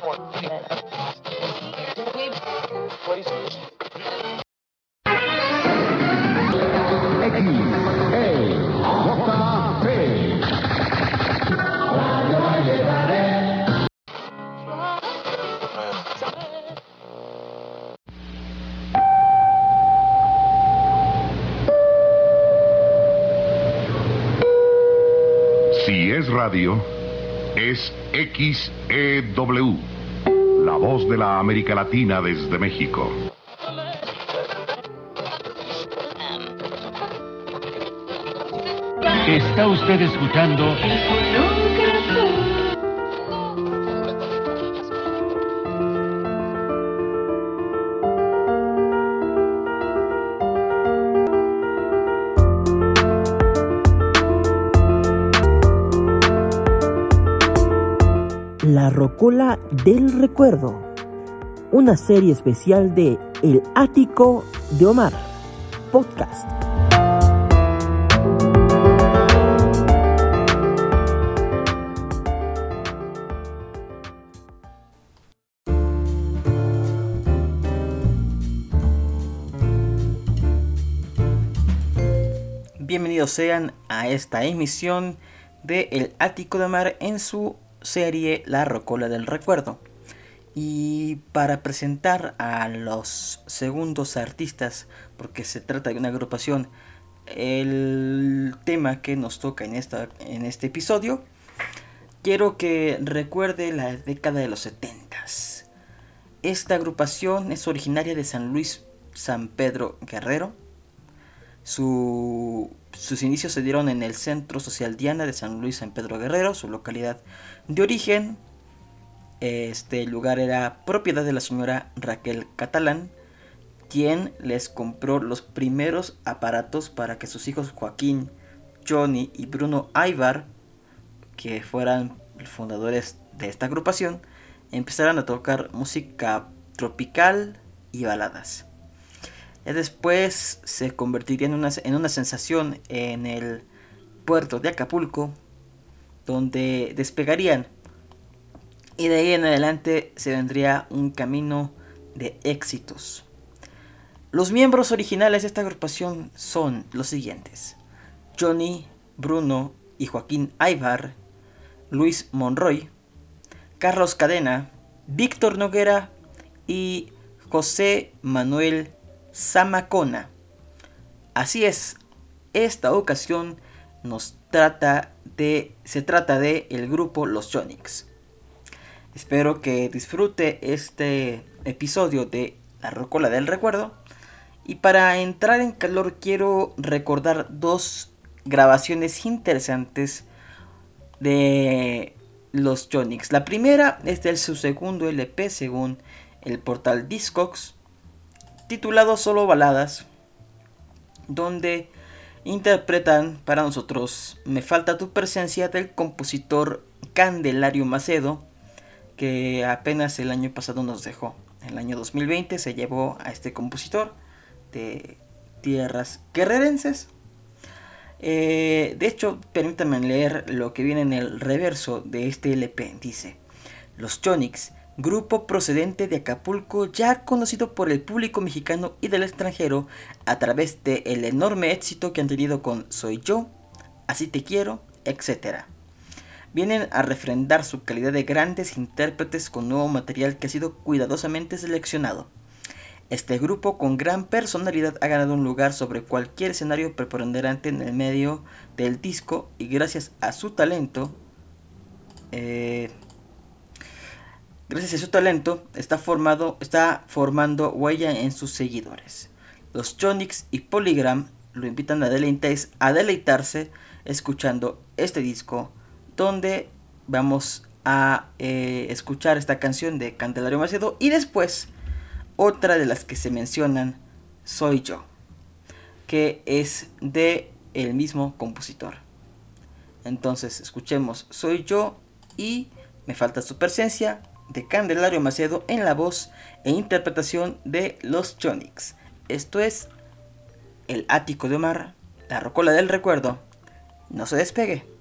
Si XEW, la voz de la América Latina desde México. Está usted escuchando Del Recuerdo, una serie especial de El Ático de Omar, podcast. Bienvenidos sean a esta emisión de El Ático de Omar en su serie La Rocola del Recuerdo. Y para presentar a los segundos artistas, porque se trata de una agrupación, el tema que nos toca en, esta, en este episodio, quiero que recuerde la década de los 70. Esta agrupación es originaria de San Luis, San Pedro Guerrero. Su, sus inicios se dieron en el Centro Social Diana de San Luis, San Pedro Guerrero, su localidad de origen. Este lugar era propiedad de la señora Raquel Catalán, quien les compró los primeros aparatos para que sus hijos Joaquín, Johnny y Bruno Aybar, que fueran fundadores de esta agrupación, empezaran a tocar música tropical y baladas. Después se convertiría en una, en una sensación en el puerto de Acapulco, donde despegarían. Y de ahí en adelante se vendría un camino de éxitos. Los miembros originales de esta agrupación son los siguientes. Johnny, Bruno y Joaquín Aybar, Luis Monroy, Carlos Cadena, Víctor Noguera y José Manuel Zamacona. Así es, esta ocasión nos trata de, se trata de el grupo Los Jonix. Espero que disfrute este episodio de La Rocola del Recuerdo. Y para entrar en calor quiero recordar dos grabaciones interesantes de los Jonix. La primera es de su segundo LP según el portal Discogs, titulado Solo Baladas, donde interpretan para nosotros Me falta tu presencia del compositor Candelario Macedo, que apenas el año pasado nos dejó. En el año 2020 se llevó a este compositor de tierras guerrerenses. Eh, de hecho, permítanme leer lo que viene en el reverso de este LP. Dice, los Chonix, grupo procedente de Acapulco ya conocido por el público mexicano y del extranjero a través del el enorme éxito que han tenido con Soy yo, Así te quiero, etc. Vienen a refrendar su calidad de grandes intérpretes con nuevo material que ha sido cuidadosamente seleccionado. Este grupo con gran personalidad ha ganado un lugar sobre cualquier escenario preponderante en el medio del disco y gracias a su talento, eh, gracias a su talento está, formado, está formando huella en sus seguidores. Los Chonix y Polygram lo invitan a, deleitarse, a deleitarse escuchando este disco donde vamos a eh, escuchar esta canción de Candelario Macedo y después otra de las que se mencionan, Soy yo, que es de el mismo compositor. Entonces, escuchemos Soy yo y Me falta su presencia de Candelario Macedo en la voz e interpretación de los Chonix. Esto es El Ático de Omar, la rocola del recuerdo. No se despegue.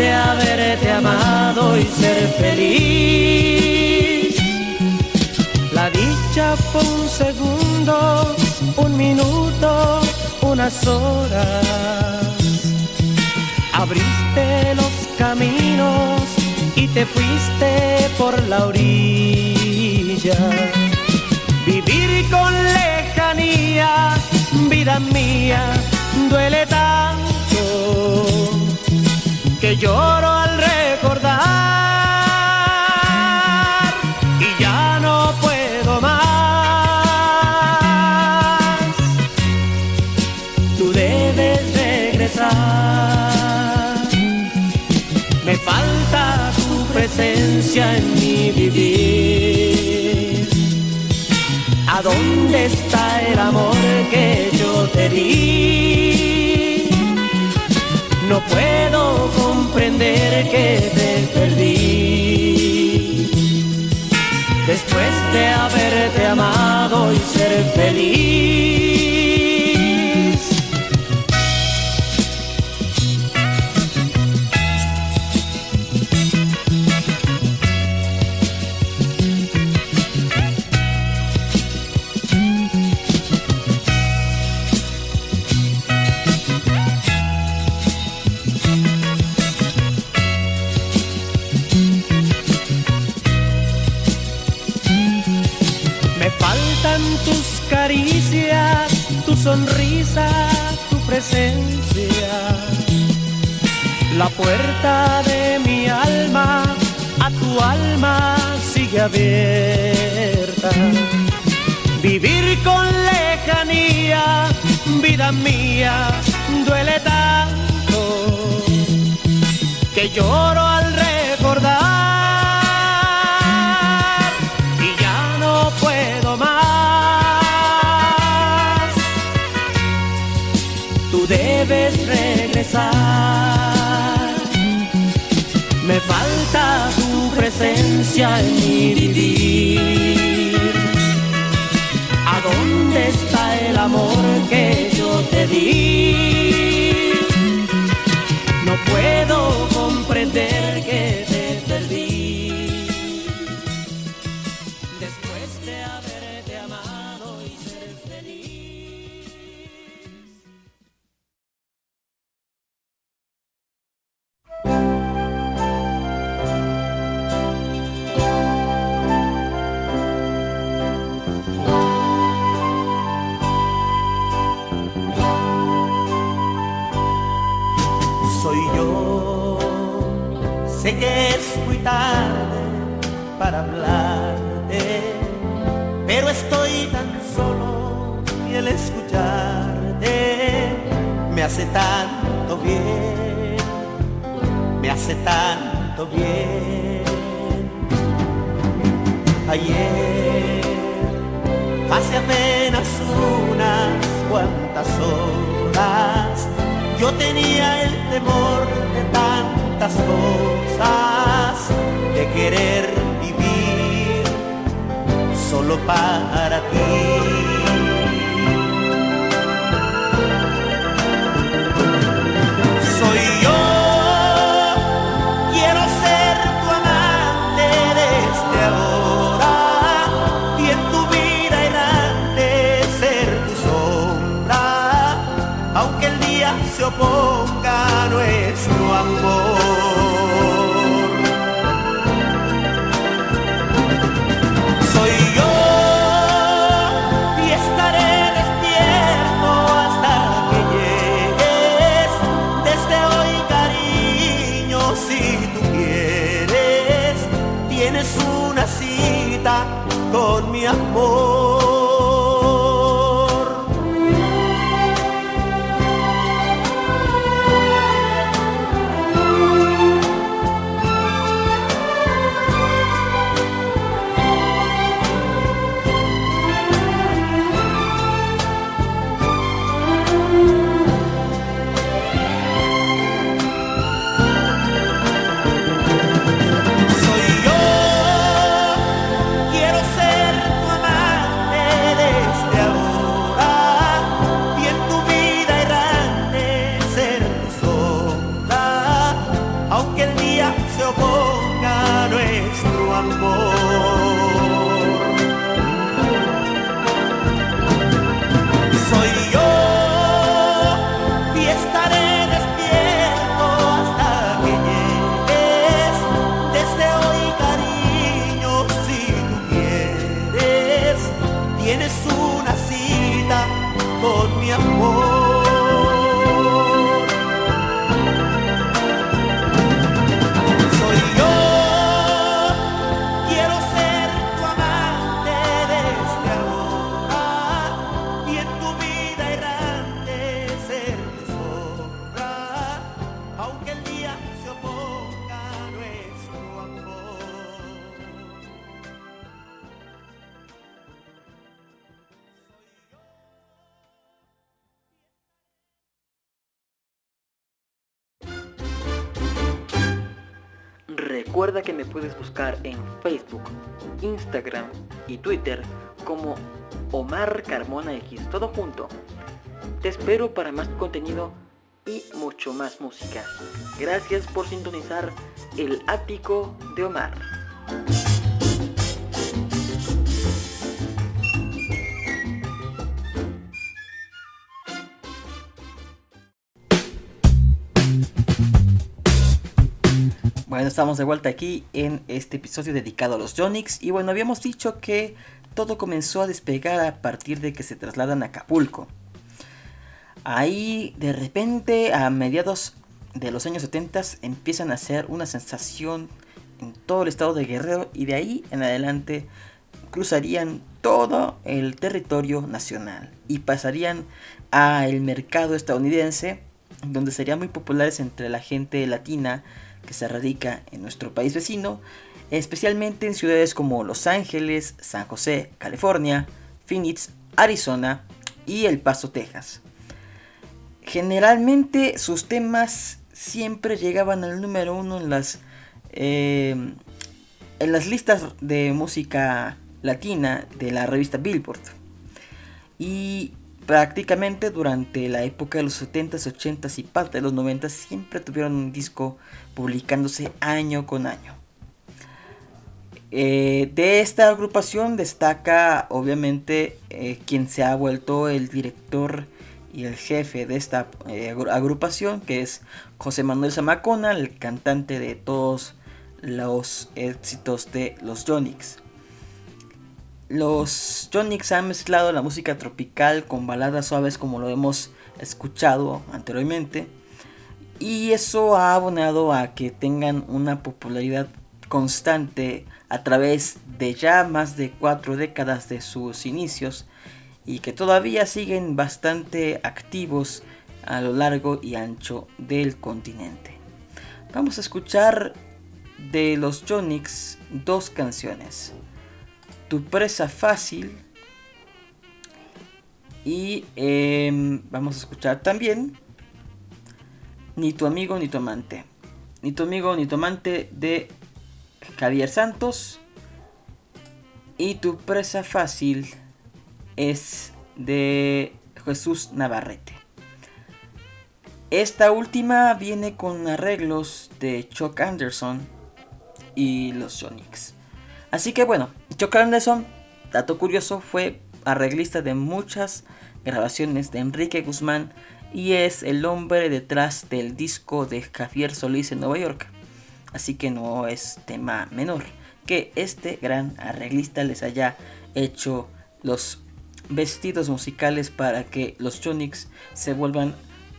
De haberte amado y ser feliz, la dicha fue un segundo, un minuto unas horas. Abriste los caminos y te fuiste por la orilla. Vivir con lejanía, vida mía, duele tanto que lloro al recordar. Me falta tu presencia en mi vivir. ¿A dónde está el amor que yo te di? Puedo comprender que te perdí. Después de haberte amado y ser feliz. Sonrisa, tu presencia. La puerta de mi alma a tu alma sigue abierta. Vivir con lejanía, vida mía, duele tanto que lloro al recordar regresar. Me falta tu presencia en mi vivir. ¿A dónde está el amor que yo te di? by Recuerda que me puedes buscar en Facebook, Instagram y Twitter como Omar Carmona X, todo junto. Te espero para más contenido y mucho más música. Gracias por sintonizar el ático de Omar. Bueno, estamos de vuelta aquí en este episodio dedicado a los Jonix. Y bueno, habíamos dicho que todo comenzó a despegar a partir de que se trasladan a Acapulco. Ahí, de repente, a mediados de los años 70, empiezan a hacer una sensación en todo el estado de Guerrero. Y de ahí en adelante cruzarían todo el territorio nacional y pasarían al mercado estadounidense, donde serían muy populares entre la gente latina que se radica en nuestro país vecino, especialmente en ciudades como Los Ángeles, San José, California, Phoenix, Arizona y El Paso, Texas. Generalmente sus temas siempre llegaban al número uno en las, eh, en las listas de música latina de la revista Billboard. Y prácticamente durante la época de los 70s, 80s y parte de los 90s siempre tuvieron un disco publicándose año con año. Eh, de esta agrupación destaca obviamente eh, quien se ha vuelto el director y el jefe de esta eh, agrupación, que es José Manuel Zamacona, el cantante de todos los éxitos de los Jonix. Los Jonix han mezclado la música tropical con baladas suaves como lo hemos escuchado anteriormente. Y eso ha abonado a que tengan una popularidad constante a través de ya más de cuatro décadas de sus inicios y que todavía siguen bastante activos a lo largo y ancho del continente. Vamos a escuchar de los Jonix dos canciones tu presa fácil. Y em, vamos a escuchar también Ni tu amigo ni tu amante. Ni tu amigo ni tu amante de Javier Santos. Y tu presa fácil es de Jesús Navarrete. Esta última viene con arreglos de Chuck Anderson y los Sonics. Así que bueno, Chuck Anderson, dato curioso, fue arreglista de muchas grabaciones de Enrique Guzmán y es el hombre detrás del disco de Javier Solís en Nueva York. Así que no es tema menor que este gran arreglista les haya hecho los vestidos musicales para que los Jonix se vuelvan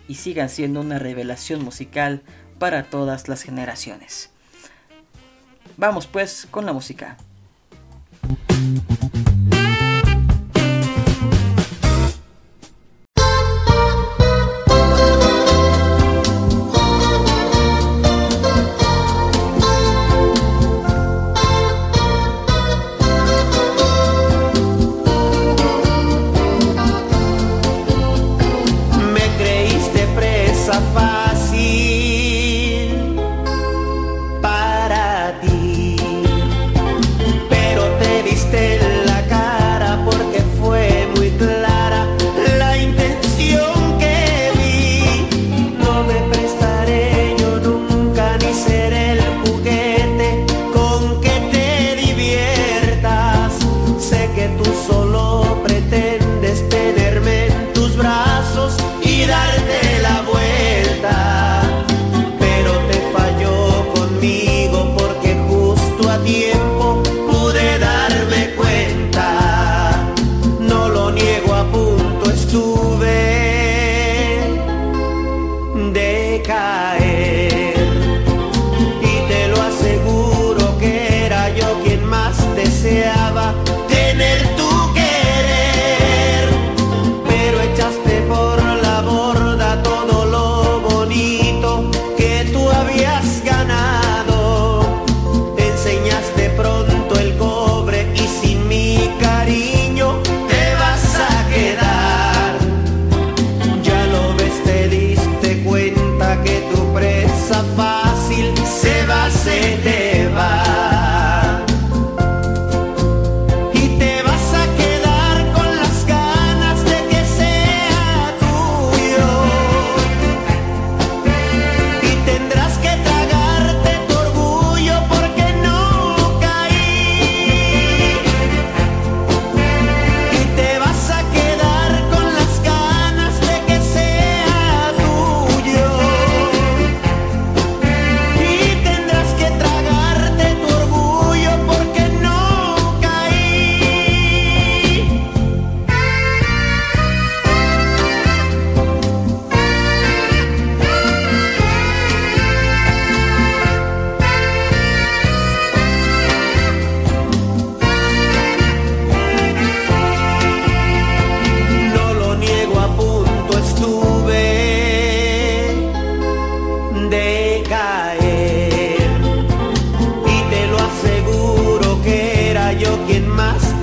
y sigan siendo una revelación musical para todas las generaciones. Vamos pues con la música.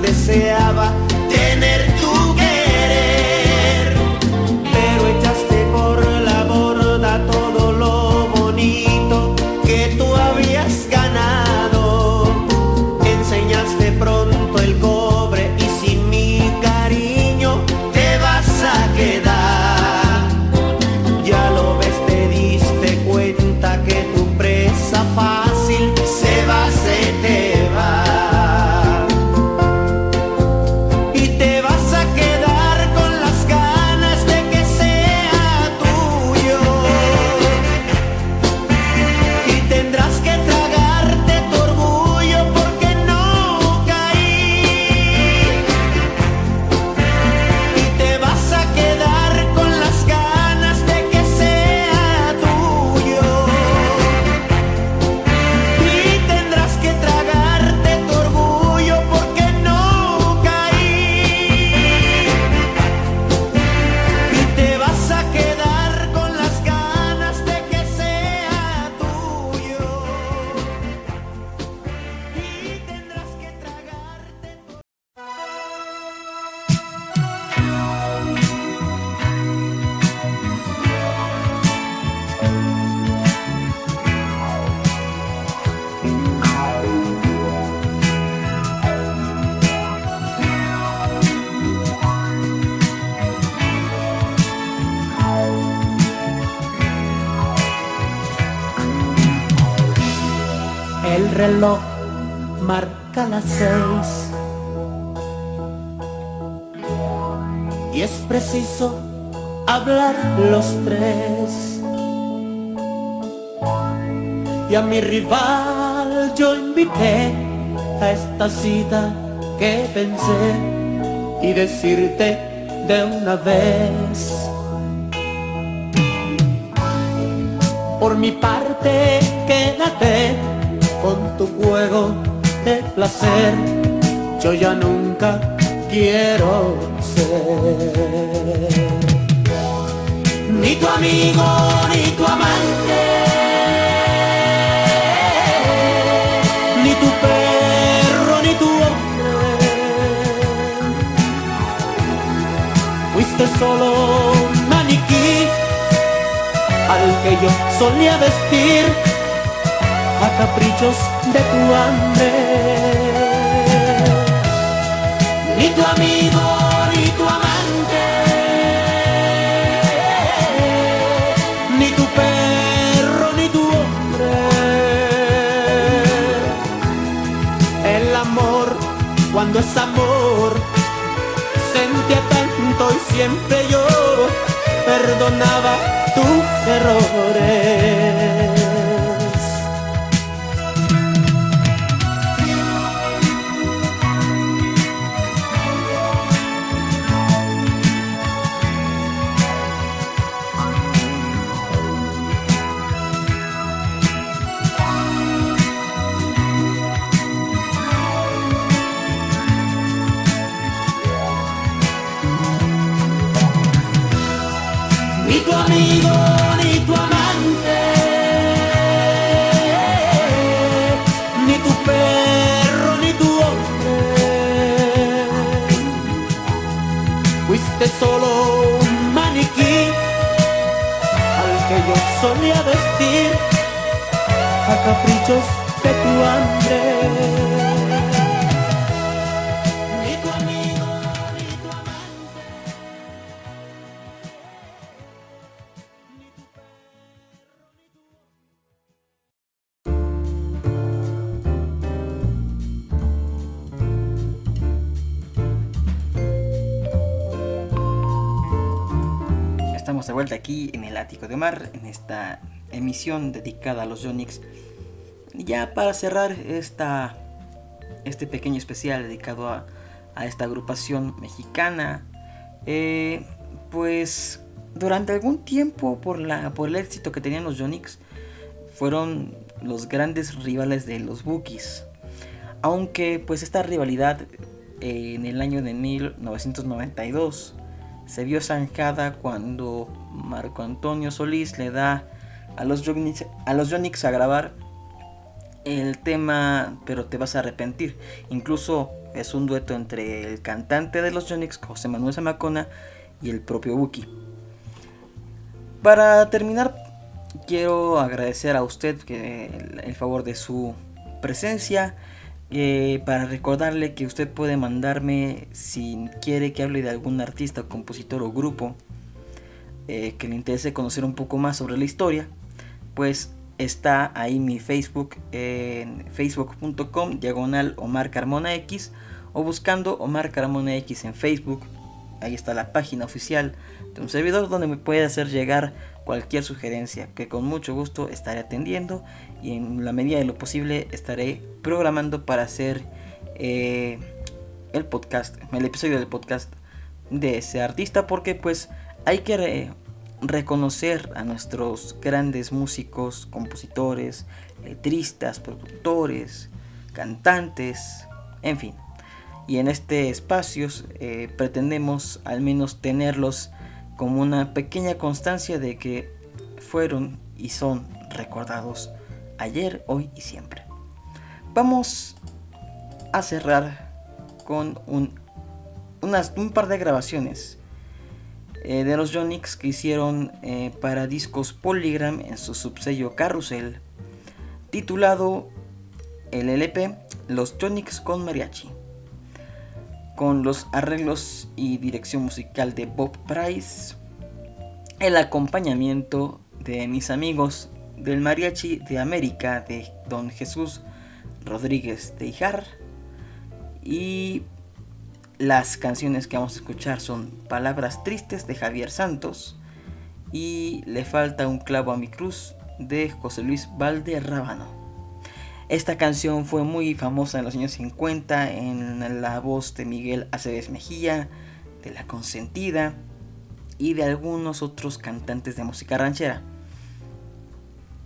Deseaba reloj marca las seis y es preciso hablar los tres. Y a mi rival yo invité a esta cita que pensé y decirte de una vez. Por mi parte, quédate con tu juego de placer. Yo ya nunca quiero ser ni tu amigo ni tu amante, ni tu perro ni tu hombre. Fuiste solo un maniquí al que yo solía vestir caprichos de tu hambre. Ni tu amigo ni tu amante, ni tu perro ni tu hombre. El amor, cuando es amor, sentía tanto y siempre yo perdonaba tus errores. Vestir a caprichos de tu hambre. De vuelta aquí en el Ático de Omar, en esta emisión dedicada a los Yonix. Ya para cerrar esta, este pequeño especial dedicado a, a esta agrupación mexicana, eh, pues durante algún tiempo por, la, por el éxito que tenían los Yonix, fueron los grandes rivales de los Bookies. Aunque pues esta rivalidad eh, en el año de 1992 se vio zanjada cuando Marco Antonio Solís le da a los Yonix a, Yonix grabar el tema Pero te vas a arrepentir. Incluso es un dueto entre el cantante de los Jonix, José Manuel Zamacona, y el propio Buki. Para terminar, quiero agradecer a usted el, favor de su presencia. Eh, para recordarle que usted puede mandarme si quiere que hable de algún artista, compositor o grupo eh, que le interese conocer un poco más sobre la historia, pues está ahí mi Facebook en facebook.com diagonal Omar Carmona X o buscando Omar Carmona X en Facebook. Ahí está la página oficial de un servidor donde me puede hacer llegar cualquier sugerencia que con mucho gusto estaré atendiendo y en la medida de lo posible estaré programando para hacer eh, el podcast, el episodio del podcast de ese artista porque pues hay que reconocer a nuestros grandes músicos, compositores, letristas, productores, cantantes, en fin. Y en este espacio eh, pretendemos al menos tenerlos como una pequeña constancia de que fueron y son recordados ayer, hoy y siempre. Vamos a cerrar con un, unas, un par de grabaciones eh, de los Jonix que hicieron eh, para discos Polygram en su subsello Carrusel, titulado el LP Los Jonix con Mariachi, con los arreglos y dirección musical de Bob Price, el acompañamiento de mis amigos del Mariachi de América de Don Jesús Rodríguez de Ijar y las canciones que vamos a escuchar son Palabras Tristes de Javier Santos y Le falta un clavo a mi cruz de José Luis Valderrábano. Esta canción fue muy famosa en los años 50 en la voz de Miguel Aceves Mejía, de La Consentida y de algunos otros cantantes de música ranchera.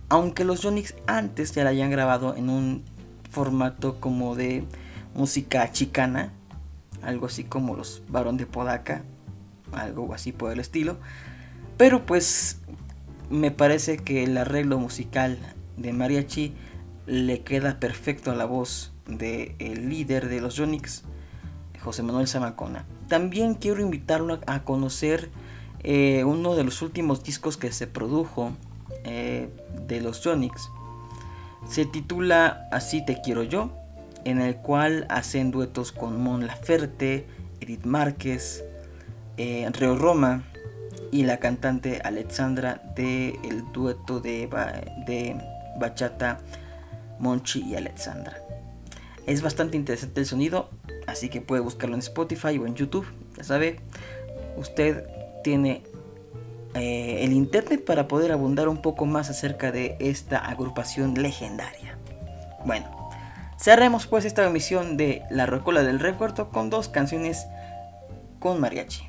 Aunque los Jonix antes ya la hayan grabado en un formato como de música chicana, algo así como los Barón de Podaca, algo así por el estilo. Pero pues me parece que el arreglo musical de Mariachi le queda perfecto a la voz del el líder de los Yonix, José Manuel Zamacona. También quiero invitarlo a conocer eh, uno de los últimos discos que se produjo eh, de los Yonix. Se titula Así te quiero yo en el cual hacen duetos con Mon Laferte, Edith Márquez, eh, Reo Roma y la cantante Alexandra del el dueto de, bachata Monchi y Alexandra. Es bastante interesante el sonido, así que puede buscarlo en Spotify o en YouTube. Ya sabe, usted tiene eh, el internet para poder abundar un poco más acerca de esta agrupación legendaria. Bueno, Cerremos pues esta emisión de La Rocola del Recuerdo con dos canciones con mariachi.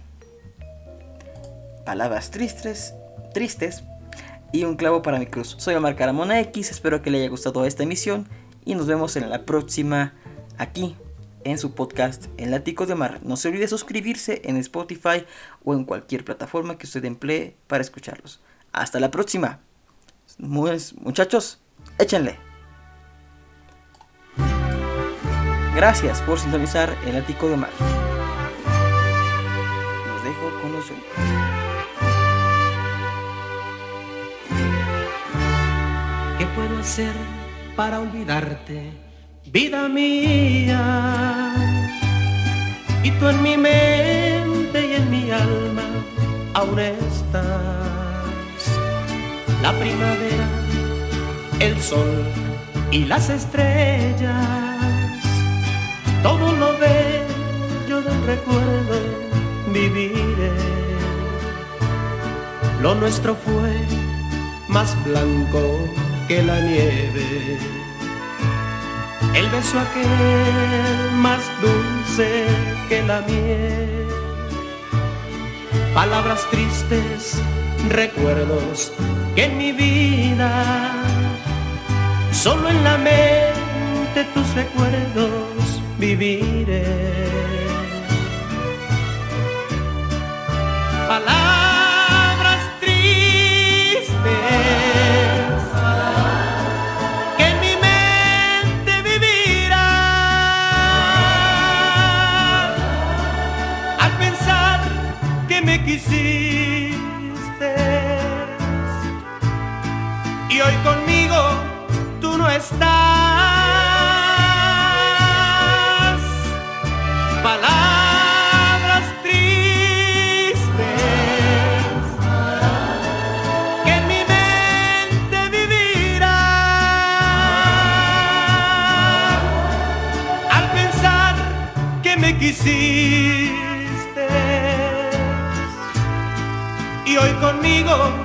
Palabras tristes, tristes y un clavo para mi cruz. Soy Omar Caramona X, espero que le haya gustado esta emisión y nos vemos en la próxima aquí en su podcast El Lático de Omar. No se olvide suscribirse en Spotify o en cualquier plataforma que usted emplee para escucharlos. Hasta la próxima. Muchachos, échenle. Gracias por sintonizar el ático de mar. Los dejo con los ¿Qué puedo hacer para olvidarte, vida mía? Y tú en mi mente y en mi alma aún estás. La primavera, el sol y las estrellas todo lo bello del recuerdo viviré. Lo nuestro fue más blanco que la nieve. El beso aquel más dulce que la miel. Palabras tristes, recuerdos que en mi vida, solo en la mente tus recuerdos viviré. Palabras tristes que mi mente vivirán al pensar que me quisiste y hoy conmigo tú no estás. Quisiste. Y hoy conmigo